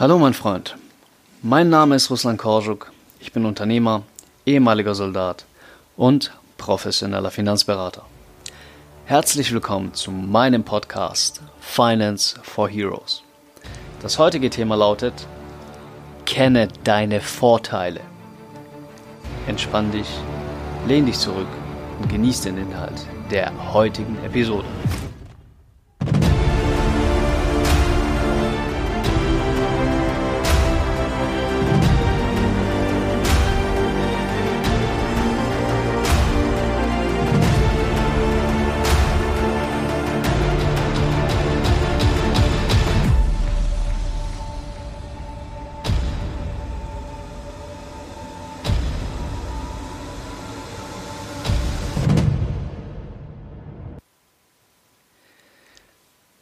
Hallo mein Freund, mein Name ist Ruslan Korjuk, ich bin Unternehmer, ehemaliger Soldat und professioneller Finanzberater. Herzlich willkommen zu meinem Podcast Finance for Heroes. Das heutige Thema lautet Kenne deine Vorteile. Entspann dich, lehn dich zurück und genieß den Inhalt der heutigen Episode.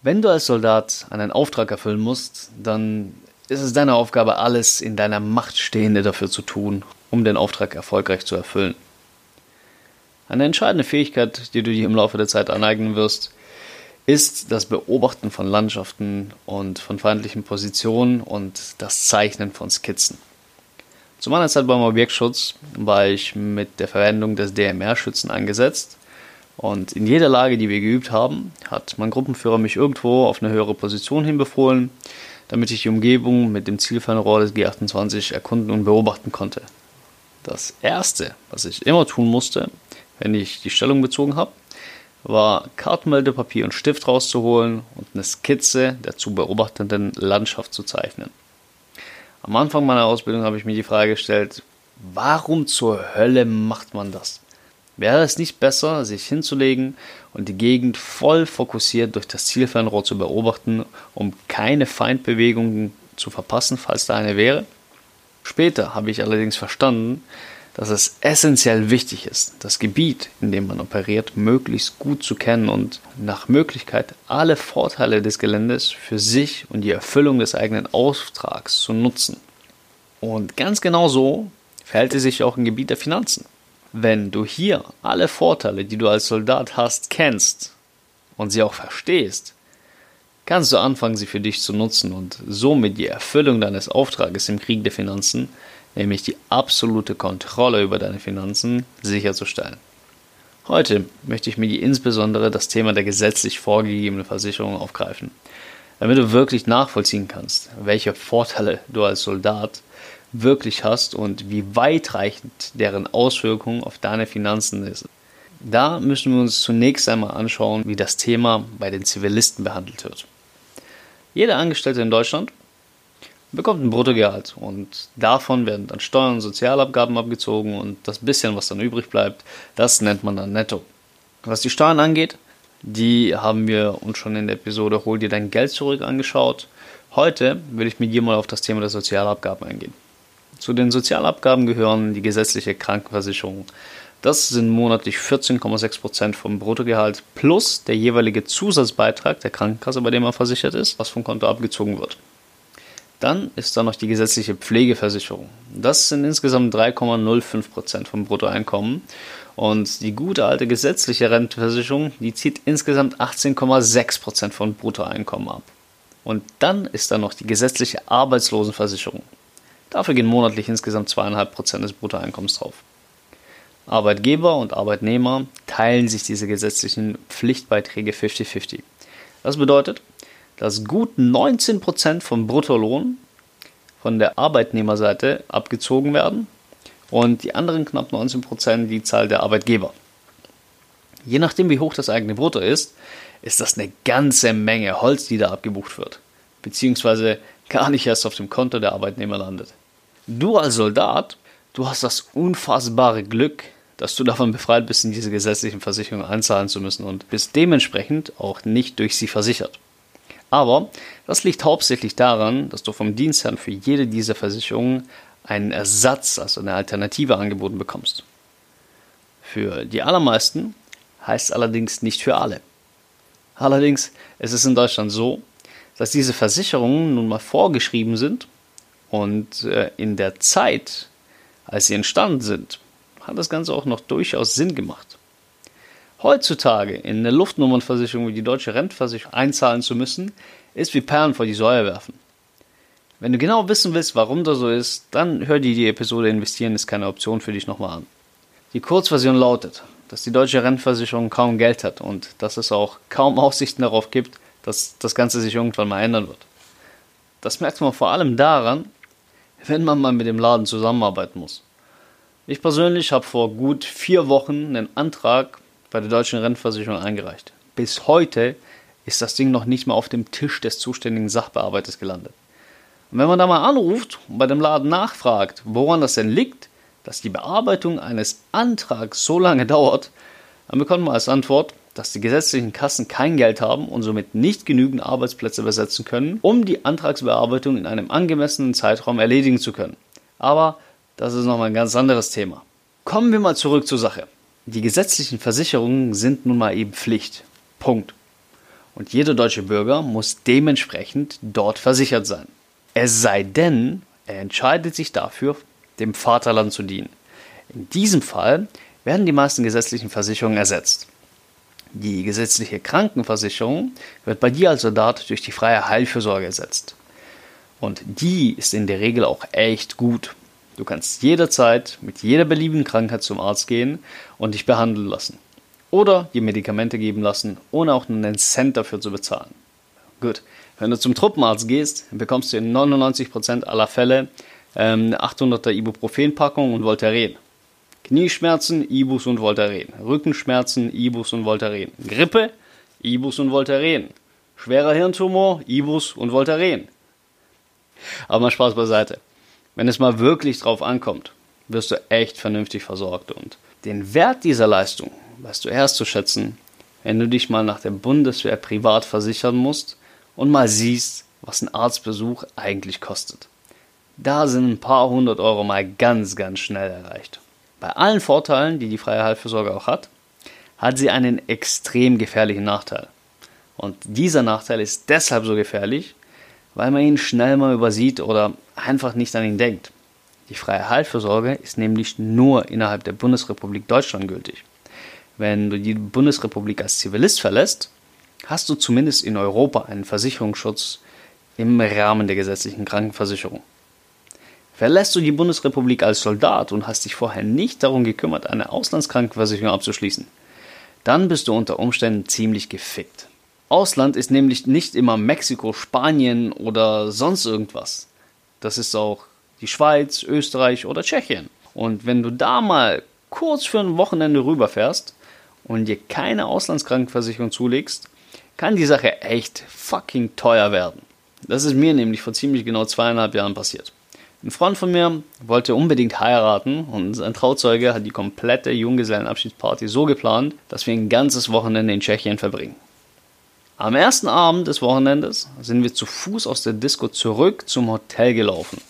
Wenn du als Soldat einen Auftrag erfüllen musst, dann ist es deine Aufgabe, alles in deiner Macht Stehende dafür zu tun, um den Auftrag erfolgreich zu erfüllen. Eine entscheidende Fähigkeit, die du dir im Laufe der Zeit aneignen wirst, ist das Beobachten von Landschaften und von feindlichen Positionen und das Zeichnen von Skizzen. Zu meiner Zeit beim Objektschutz war ich mit der Verwendung des DMR-Schützen eingesetzt und in jeder Lage, die wir geübt haben, hat mein Gruppenführer mich irgendwo auf eine höhere Position hinbefohlen, damit ich die Umgebung mit dem Zielfernrohr des G28 erkunden und beobachten konnte. Das erste, was ich immer tun musste, wenn ich die Stellung bezogen habe, war Kartenmeldepapier und Stift rauszuholen und eine Skizze der zu beobachtenden Landschaft zu zeichnen. Am Anfang meiner Ausbildung habe ich mir die Frage gestellt, warum zur Hölle macht man das? Wäre es nicht besser, sich hinzulegen und die Gegend voll fokussiert durch das Zielfernrohr zu beobachten, um keine Feindbewegungen zu verpassen, falls da eine wäre? Später habe ich allerdings verstanden, dass es essentiell wichtig ist, das Gebiet, in dem man operiert, möglichst gut zu kennen und nach Möglichkeit alle Vorteile des Geländes für sich und die Erfüllung des eigenen Auftrags zu nutzen. Und ganz genau so verhält es sich auch im Gebiet der Finanzen. Wenn du hier alle Vorteile, die du als Soldat hast, kennst und sie auch verstehst, kannst du anfangen, sie für dich zu nutzen und somit die Erfüllung deines Auftrages im Krieg der Finanzen, nämlich die absolute Kontrolle über deine Finanzen, sicherzustellen. Heute möchte ich mir insbesondere das Thema der gesetzlich vorgegebenen Versicherung aufgreifen, damit du wirklich nachvollziehen kannst, welche Vorteile du als Soldat wirklich hast und wie weitreichend deren Auswirkungen auf deine Finanzen ist. Da müssen wir uns zunächst einmal anschauen, wie das Thema bei den Zivilisten behandelt wird. Jeder Angestellte in Deutschland bekommt ein Bruttogehalt und davon werden dann Steuern und Sozialabgaben abgezogen und das bisschen, was dann übrig bleibt, das nennt man dann netto. Was die Steuern angeht, die haben wir uns schon in der Episode Hol dir dein Geld zurück angeschaut. Heute will ich mit dir mal auf das Thema der Sozialabgaben eingehen. Zu den Sozialabgaben gehören die gesetzliche Krankenversicherung. Das sind monatlich 14,6% vom Bruttogehalt plus der jeweilige Zusatzbeitrag der Krankenkasse, bei dem man versichert ist, was vom Konto abgezogen wird. Dann ist da noch die gesetzliche Pflegeversicherung. Das sind insgesamt 3,05% vom Bruttoeinkommen. Und die gute alte gesetzliche Rentenversicherung, die zieht insgesamt 18,6% vom Bruttoeinkommen ab. Und dann ist da noch die gesetzliche Arbeitslosenversicherung. Dafür gehen monatlich insgesamt 2,5% des Bruttoeinkommens drauf. Arbeitgeber und Arbeitnehmer teilen sich diese gesetzlichen Pflichtbeiträge 50-50. Das bedeutet, dass gut 19% vom Bruttolohn von der Arbeitnehmerseite abgezogen werden und die anderen knapp 19% die Zahl der Arbeitgeber. Je nachdem, wie hoch das eigene Brutto ist, ist das eine ganze Menge Holz, die da abgebucht wird, beziehungsweise gar nicht erst auf dem Konto der Arbeitnehmer landet. Du als Soldat, du hast das unfassbare Glück, dass du davon befreit bist, in diese gesetzlichen Versicherungen einzahlen zu müssen und bist dementsprechend auch nicht durch sie versichert. Aber das liegt hauptsächlich daran, dass du vom Dienstherrn für jede dieser Versicherungen einen Ersatz, also eine Alternative angeboten bekommst. Für die allermeisten heißt allerdings nicht für alle. Allerdings ist es in Deutschland so, dass diese Versicherungen nun mal vorgeschrieben sind und äh, in der Zeit, als sie entstanden sind, hat das Ganze auch noch durchaus Sinn gemacht. Heutzutage in eine Luftnummernversicherung wie die Deutsche Rentenversicherung einzahlen zu müssen, ist wie Perlen vor die Säue werfen. Wenn du genau wissen willst, warum das so ist, dann hör dir die Episode Investieren ist keine Option für dich nochmal an. Die Kurzversion lautet, dass die deutsche Rentenversicherung kaum Geld hat und dass es auch kaum Aussichten darauf gibt, dass das Ganze sich irgendwann mal ändern wird. Das merkt man vor allem daran, wenn man mal mit dem Laden zusammenarbeiten muss. Ich persönlich habe vor gut vier Wochen einen Antrag bei der deutschen Rentenversicherung eingereicht. Bis heute ist das Ding noch nicht mal auf dem Tisch des zuständigen Sachbearbeiters gelandet. Und wenn man da mal anruft und bei dem Laden nachfragt, woran das denn liegt, dass die Bearbeitung eines Antrags so lange dauert, dann bekommt man als Antwort, dass die gesetzlichen Kassen kein Geld haben und somit nicht genügend Arbeitsplätze besetzen können, um die Antragsbearbeitung in einem angemessenen Zeitraum erledigen zu können. Aber das ist nochmal ein ganz anderes Thema. Kommen wir mal zurück zur Sache. Die gesetzlichen Versicherungen sind nun mal eben Pflicht. Punkt. Und jeder deutsche Bürger muss dementsprechend dort versichert sein. Es sei denn, er entscheidet sich dafür, dem Vaterland zu dienen. In diesem Fall werden die meisten gesetzlichen Versicherungen ersetzt. Die gesetzliche Krankenversicherung wird bei dir als Soldat durch die freie Heilfürsorge ersetzt. Und die ist in der Regel auch echt gut. Du kannst jederzeit mit jeder beliebigen Krankheit zum Arzt gehen und dich behandeln lassen. Oder dir Medikamente geben lassen, ohne auch nur einen Cent dafür zu bezahlen. Gut, wenn du zum Truppenarzt gehst, bekommst du in 99% aller Fälle ähm, eine 800er Ibuprofen-Packung und Voltaren. Knieschmerzen, Ibus und Voltaren. Rückenschmerzen, Ibus und Voltaren. Grippe, Ibus und Voltaren. Schwerer Hirntumor, Ibus und Voltaren. Aber mal Spaß beiseite. Wenn es mal wirklich drauf ankommt, wirst du echt vernünftig versorgt und den Wert dieser Leistung weißt du erst zu schätzen, wenn du dich mal nach der Bundeswehr privat versichern musst und mal siehst, was ein Arztbesuch eigentlich kostet. Da sind ein paar hundert Euro mal ganz, ganz schnell erreicht. Bei allen Vorteilen, die die freie Heilfürsorge auch hat, hat sie einen extrem gefährlichen Nachteil. Und dieser Nachteil ist deshalb so gefährlich, weil man ihn schnell mal übersieht oder einfach nicht an ihn denkt. Die freie Heilfürsorge ist nämlich nur innerhalb der Bundesrepublik Deutschland gültig. Wenn du die Bundesrepublik als Zivilist verlässt, hast du zumindest in Europa einen Versicherungsschutz im Rahmen der gesetzlichen Krankenversicherung. Verlässt du die Bundesrepublik als Soldat und hast dich vorher nicht darum gekümmert, eine Auslandskrankenversicherung abzuschließen, dann bist du unter Umständen ziemlich gefickt. Ausland ist nämlich nicht immer Mexiko, Spanien oder sonst irgendwas. Das ist auch die Schweiz, Österreich oder Tschechien. Und wenn du da mal kurz für ein Wochenende rüberfährst und dir keine Auslandskrankenversicherung zulegst, kann die Sache echt fucking teuer werden. Das ist mir nämlich vor ziemlich genau zweieinhalb Jahren passiert. Ein Freund von mir wollte unbedingt heiraten und sein Trauzeuge hat die komplette Junggesellenabschiedsparty so geplant, dass wir ein ganzes Wochenende in Tschechien verbringen. Am ersten Abend des Wochenendes sind wir zu Fuß aus der Disco zurück zum Hotel gelaufen.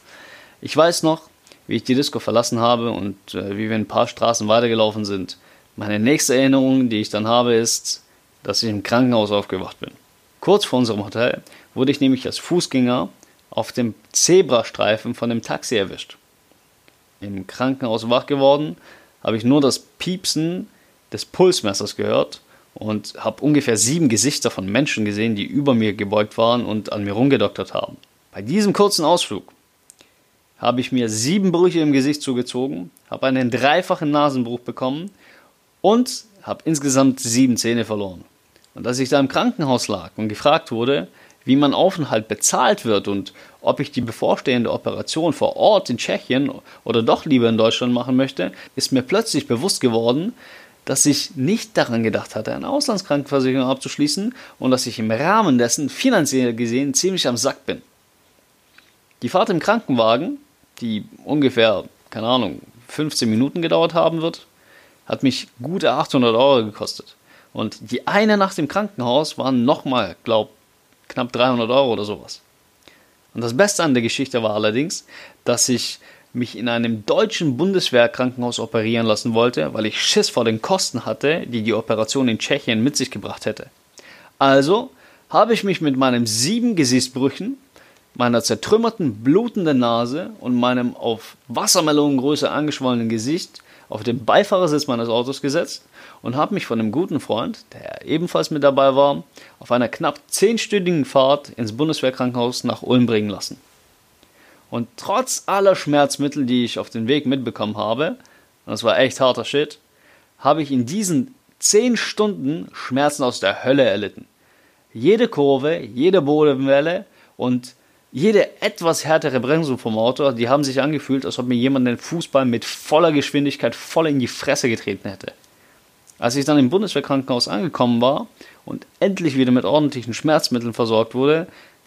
Ich weiß noch, wie ich die Disco verlassen habe und äh, wie wir ein paar Straßen weitergelaufen sind. Meine nächste Erinnerung, die ich dann habe, ist, dass ich im Krankenhaus aufgewacht bin. Kurz vor unserem Hotel wurde ich nämlich als Fußgänger auf dem Zebrastreifen von dem Taxi erwischt. Im Krankenhaus wach geworden, habe ich nur das Piepsen des Pulsmessers gehört und habe ungefähr sieben Gesichter von Menschen gesehen, die über mir gebeugt waren und an mir rumgedoktert haben. Bei diesem kurzen Ausflug habe ich mir sieben Brüche im Gesicht zugezogen, habe einen dreifachen Nasenbruch bekommen und habe insgesamt sieben Zähne verloren. Und als ich da im Krankenhaus lag und gefragt wurde, wie mein Aufenthalt bezahlt wird und ob ich die bevorstehende Operation vor Ort in Tschechien oder doch lieber in Deutschland machen möchte, ist mir plötzlich bewusst geworden, dass ich nicht daran gedacht hatte, eine Auslandskrankenversicherung abzuschließen und dass ich im Rahmen dessen finanziell gesehen ziemlich am Sack bin. Die Fahrt im Krankenwagen, die ungefähr, keine Ahnung, 15 Minuten gedauert haben wird, hat mich gute 800 Euro gekostet. Und die eine Nacht im Krankenhaus waren nochmal, glaub, knapp 300 Euro oder sowas. Und das Beste an der Geschichte war allerdings, dass ich mich in einem deutschen Bundeswehrkrankenhaus operieren lassen wollte, weil ich Schiss vor den Kosten hatte, die die Operation in Tschechien mit sich gebracht hätte. Also habe ich mich mit meinen sieben Gesichtsbrüchen, meiner zertrümmerten, blutenden Nase und meinem auf Wassermelonengröße angeschwollenen Gesicht auf den Beifahrersitz meines Autos gesetzt und habe mich von einem guten Freund, der ebenfalls mit dabei war, auf einer knapp zehnstündigen Fahrt ins Bundeswehrkrankenhaus nach Ulm bringen lassen. Und trotz aller Schmerzmittel, die ich auf den Weg mitbekommen habe, und das war echt harter Shit, habe ich in diesen 10 Stunden Schmerzen aus der Hölle erlitten. Jede Kurve, jede Bodenwelle und jede etwas härtere Bremsung vom Auto, die haben sich angefühlt, als ob mir jemand den Fußball mit voller Geschwindigkeit voll in die Fresse getreten hätte. Als ich dann im Bundeswehrkrankenhaus angekommen war und endlich wieder mit ordentlichen Schmerzmitteln versorgt wurde,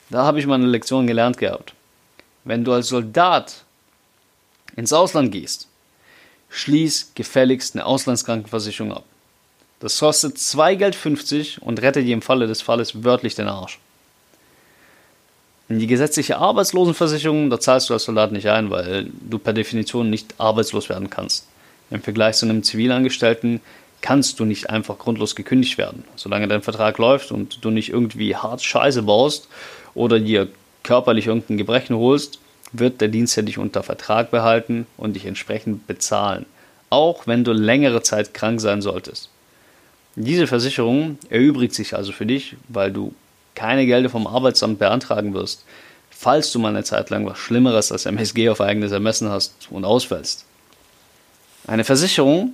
da habe ich meine Lektion gelernt gehabt. Wenn du als Soldat ins Ausland gehst, schließ gefälligst eine Auslandskrankenversicherung ab. Das kostet 2 Geld 50 und rettet dir im Falle des Falles wörtlich den Arsch. In die gesetzliche Arbeitslosenversicherung, da zahlst du als Soldat nicht ein, weil du per Definition nicht arbeitslos werden kannst. Im Vergleich zu einem Zivilangestellten kannst du nicht einfach grundlos gekündigt werden. Solange dein Vertrag läuft und du nicht irgendwie hart Scheiße baust oder dir körperlich irgendein Gebrechen holst, wird der Dienst ja dich unter Vertrag behalten und dich entsprechend bezahlen. Auch wenn du längere Zeit krank sein solltest. Diese Versicherung erübrigt sich also für dich, weil du keine Gelder vom Arbeitsamt beantragen wirst, falls du mal eine Zeit lang was Schlimmeres als MSG auf eigenes Ermessen hast und ausfällst. Eine Versicherung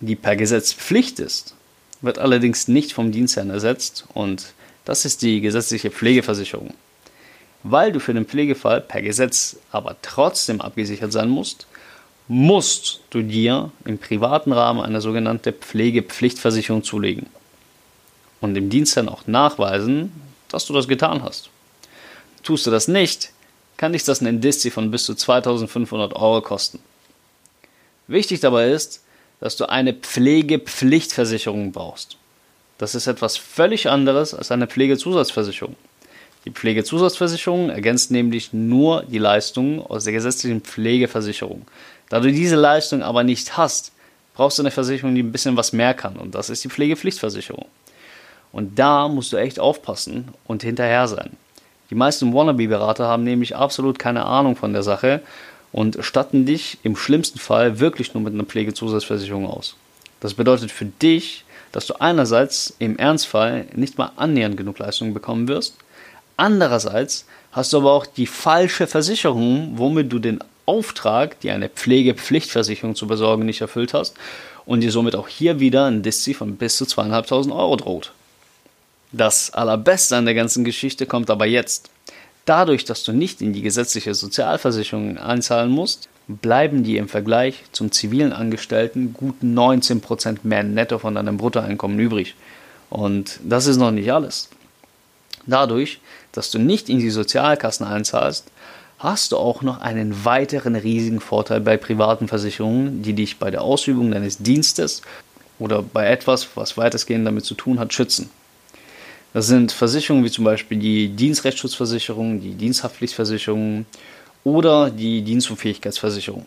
die per Gesetz Pflicht ist, wird allerdings nicht vom Dienstherrn ersetzt und das ist die gesetzliche Pflegeversicherung. Weil du für den Pflegefall per Gesetz aber trotzdem abgesichert sein musst, musst du dir im privaten Rahmen eine sogenannte Pflegepflichtversicherung zulegen und dem Dienstherrn auch nachweisen, dass du das getan hast. Tust du das nicht, kann dich das ein Indizi von bis zu 2500 Euro kosten. Wichtig dabei ist, dass du eine Pflegepflichtversicherung brauchst. Das ist etwas völlig anderes als eine Pflegezusatzversicherung. Die Pflegezusatzversicherung ergänzt nämlich nur die Leistungen aus der gesetzlichen Pflegeversicherung. Da du diese Leistung aber nicht hast, brauchst du eine Versicherung, die ein bisschen was mehr kann. Und das ist die Pflegepflichtversicherung. Und da musst du echt aufpassen und hinterher sein. Die meisten Wannabe-Berater haben nämlich absolut keine Ahnung von der Sache und statten dich im schlimmsten Fall wirklich nur mit einer Pflegezusatzversicherung aus. Das bedeutet für dich, dass du einerseits im Ernstfall nicht mal annähernd genug Leistungen bekommen wirst, andererseits hast du aber auch die falsche Versicherung, womit du den Auftrag, dir eine Pflegepflichtversicherung zu besorgen, nicht erfüllt hast und dir somit auch hier wieder ein Diszi von bis zu zweieinhalbtausend Euro droht. Das Allerbeste an der ganzen Geschichte kommt aber jetzt. Dadurch, dass du nicht in die gesetzliche Sozialversicherung einzahlen musst, bleiben dir im Vergleich zum zivilen Angestellten gut 19% mehr netto von deinem Bruttoeinkommen übrig. Und das ist noch nicht alles. Dadurch, dass du nicht in die Sozialkassen einzahlst, hast du auch noch einen weiteren riesigen Vorteil bei privaten Versicherungen, die dich bei der Ausübung deines Dienstes oder bei etwas, was weitestgehend damit zu tun hat, schützen. Das sind Versicherungen wie zum Beispiel die Dienstrechtsschutzversicherung, die Diensthaftpflichtversicherung oder die Dienstunfähigkeitsversicherung.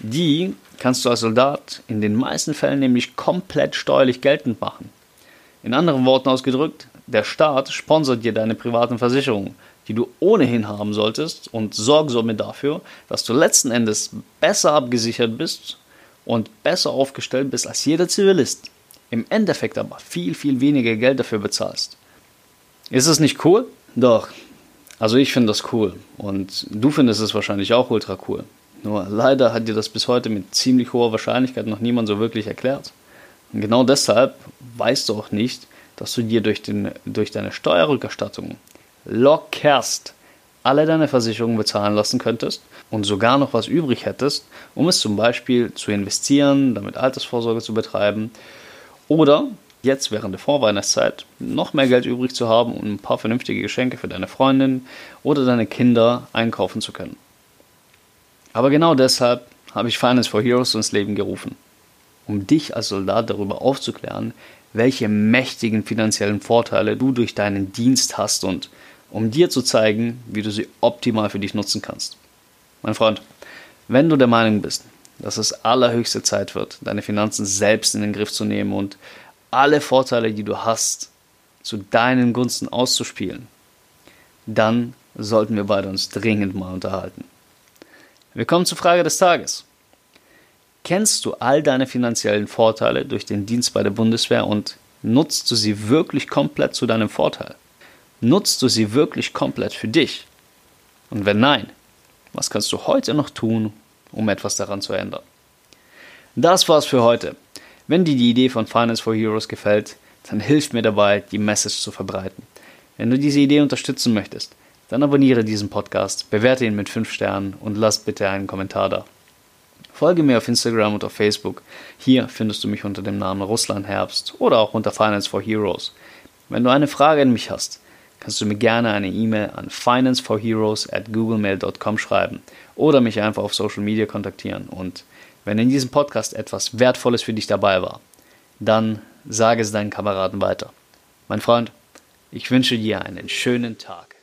Die kannst du als Soldat in den meisten Fällen nämlich komplett steuerlich geltend machen. In anderen Worten ausgedrückt, der Staat sponsert dir deine privaten Versicherungen, die du ohnehin haben solltest und sorgt somit dafür, dass du letzten Endes besser abgesichert bist und besser aufgestellt bist als jeder Zivilist im Endeffekt aber viel, viel weniger Geld dafür bezahlst. Ist es nicht cool? Doch. Also ich finde das cool und du findest es wahrscheinlich auch ultra cool. Nur leider hat dir das bis heute mit ziemlich hoher Wahrscheinlichkeit noch niemand so wirklich erklärt. Und genau deshalb weißt du auch nicht, dass du dir durch, den, durch deine Steuerrückerstattung lockerst alle deine Versicherungen bezahlen lassen könntest und sogar noch was übrig hättest, um es zum Beispiel zu investieren, damit Altersvorsorge zu betreiben oder jetzt während der Vorweihnachtszeit noch mehr Geld übrig zu haben, um ein paar vernünftige Geschenke für deine Freundin oder deine Kinder einkaufen zu können. Aber genau deshalb habe ich Finance for Heroes ins Leben gerufen, um dich als Soldat darüber aufzuklären, welche mächtigen finanziellen Vorteile du durch deinen Dienst hast und um dir zu zeigen, wie du sie optimal für dich nutzen kannst. Mein Freund, wenn du der Meinung bist, dass es allerhöchste Zeit wird, deine Finanzen selbst in den Griff zu nehmen und alle Vorteile, die du hast, zu deinen Gunsten auszuspielen, dann sollten wir beide uns dringend mal unterhalten. Wir kommen zur Frage des Tages. Kennst du all deine finanziellen Vorteile durch den Dienst bei der Bundeswehr und nutzt du sie wirklich komplett zu deinem Vorteil? Nutzt du sie wirklich komplett für dich? Und wenn nein, Was kannst du heute noch tun, um etwas daran zu ändern? Das war's für heute. Wenn dir die Idee von Finance for Heroes gefällt, dann hilf mir dabei, die Message zu verbreiten. Wenn du diese Idee unterstützen möchtest, dann abonniere diesen Podcast, bewerte ihn mit 5 Sternen und lass bitte einen Kommentar da. Folge mir auf Instagram und auf Facebook. Hier findest du mich unter dem Namen Russland Herbst oder auch unter Finance for Heroes. Wenn du eine Frage an mich hast, kannst du mir gerne eine E-Mail an financeforheroes at googlemail.com schreiben oder mich einfach auf Social Media kontaktieren. Und wenn in diesem Podcast etwas Wertvolles für dich dabei war, dann sage es deinen Kameraden weiter. Mein Freund, ich wünsche dir einen schönen Tag.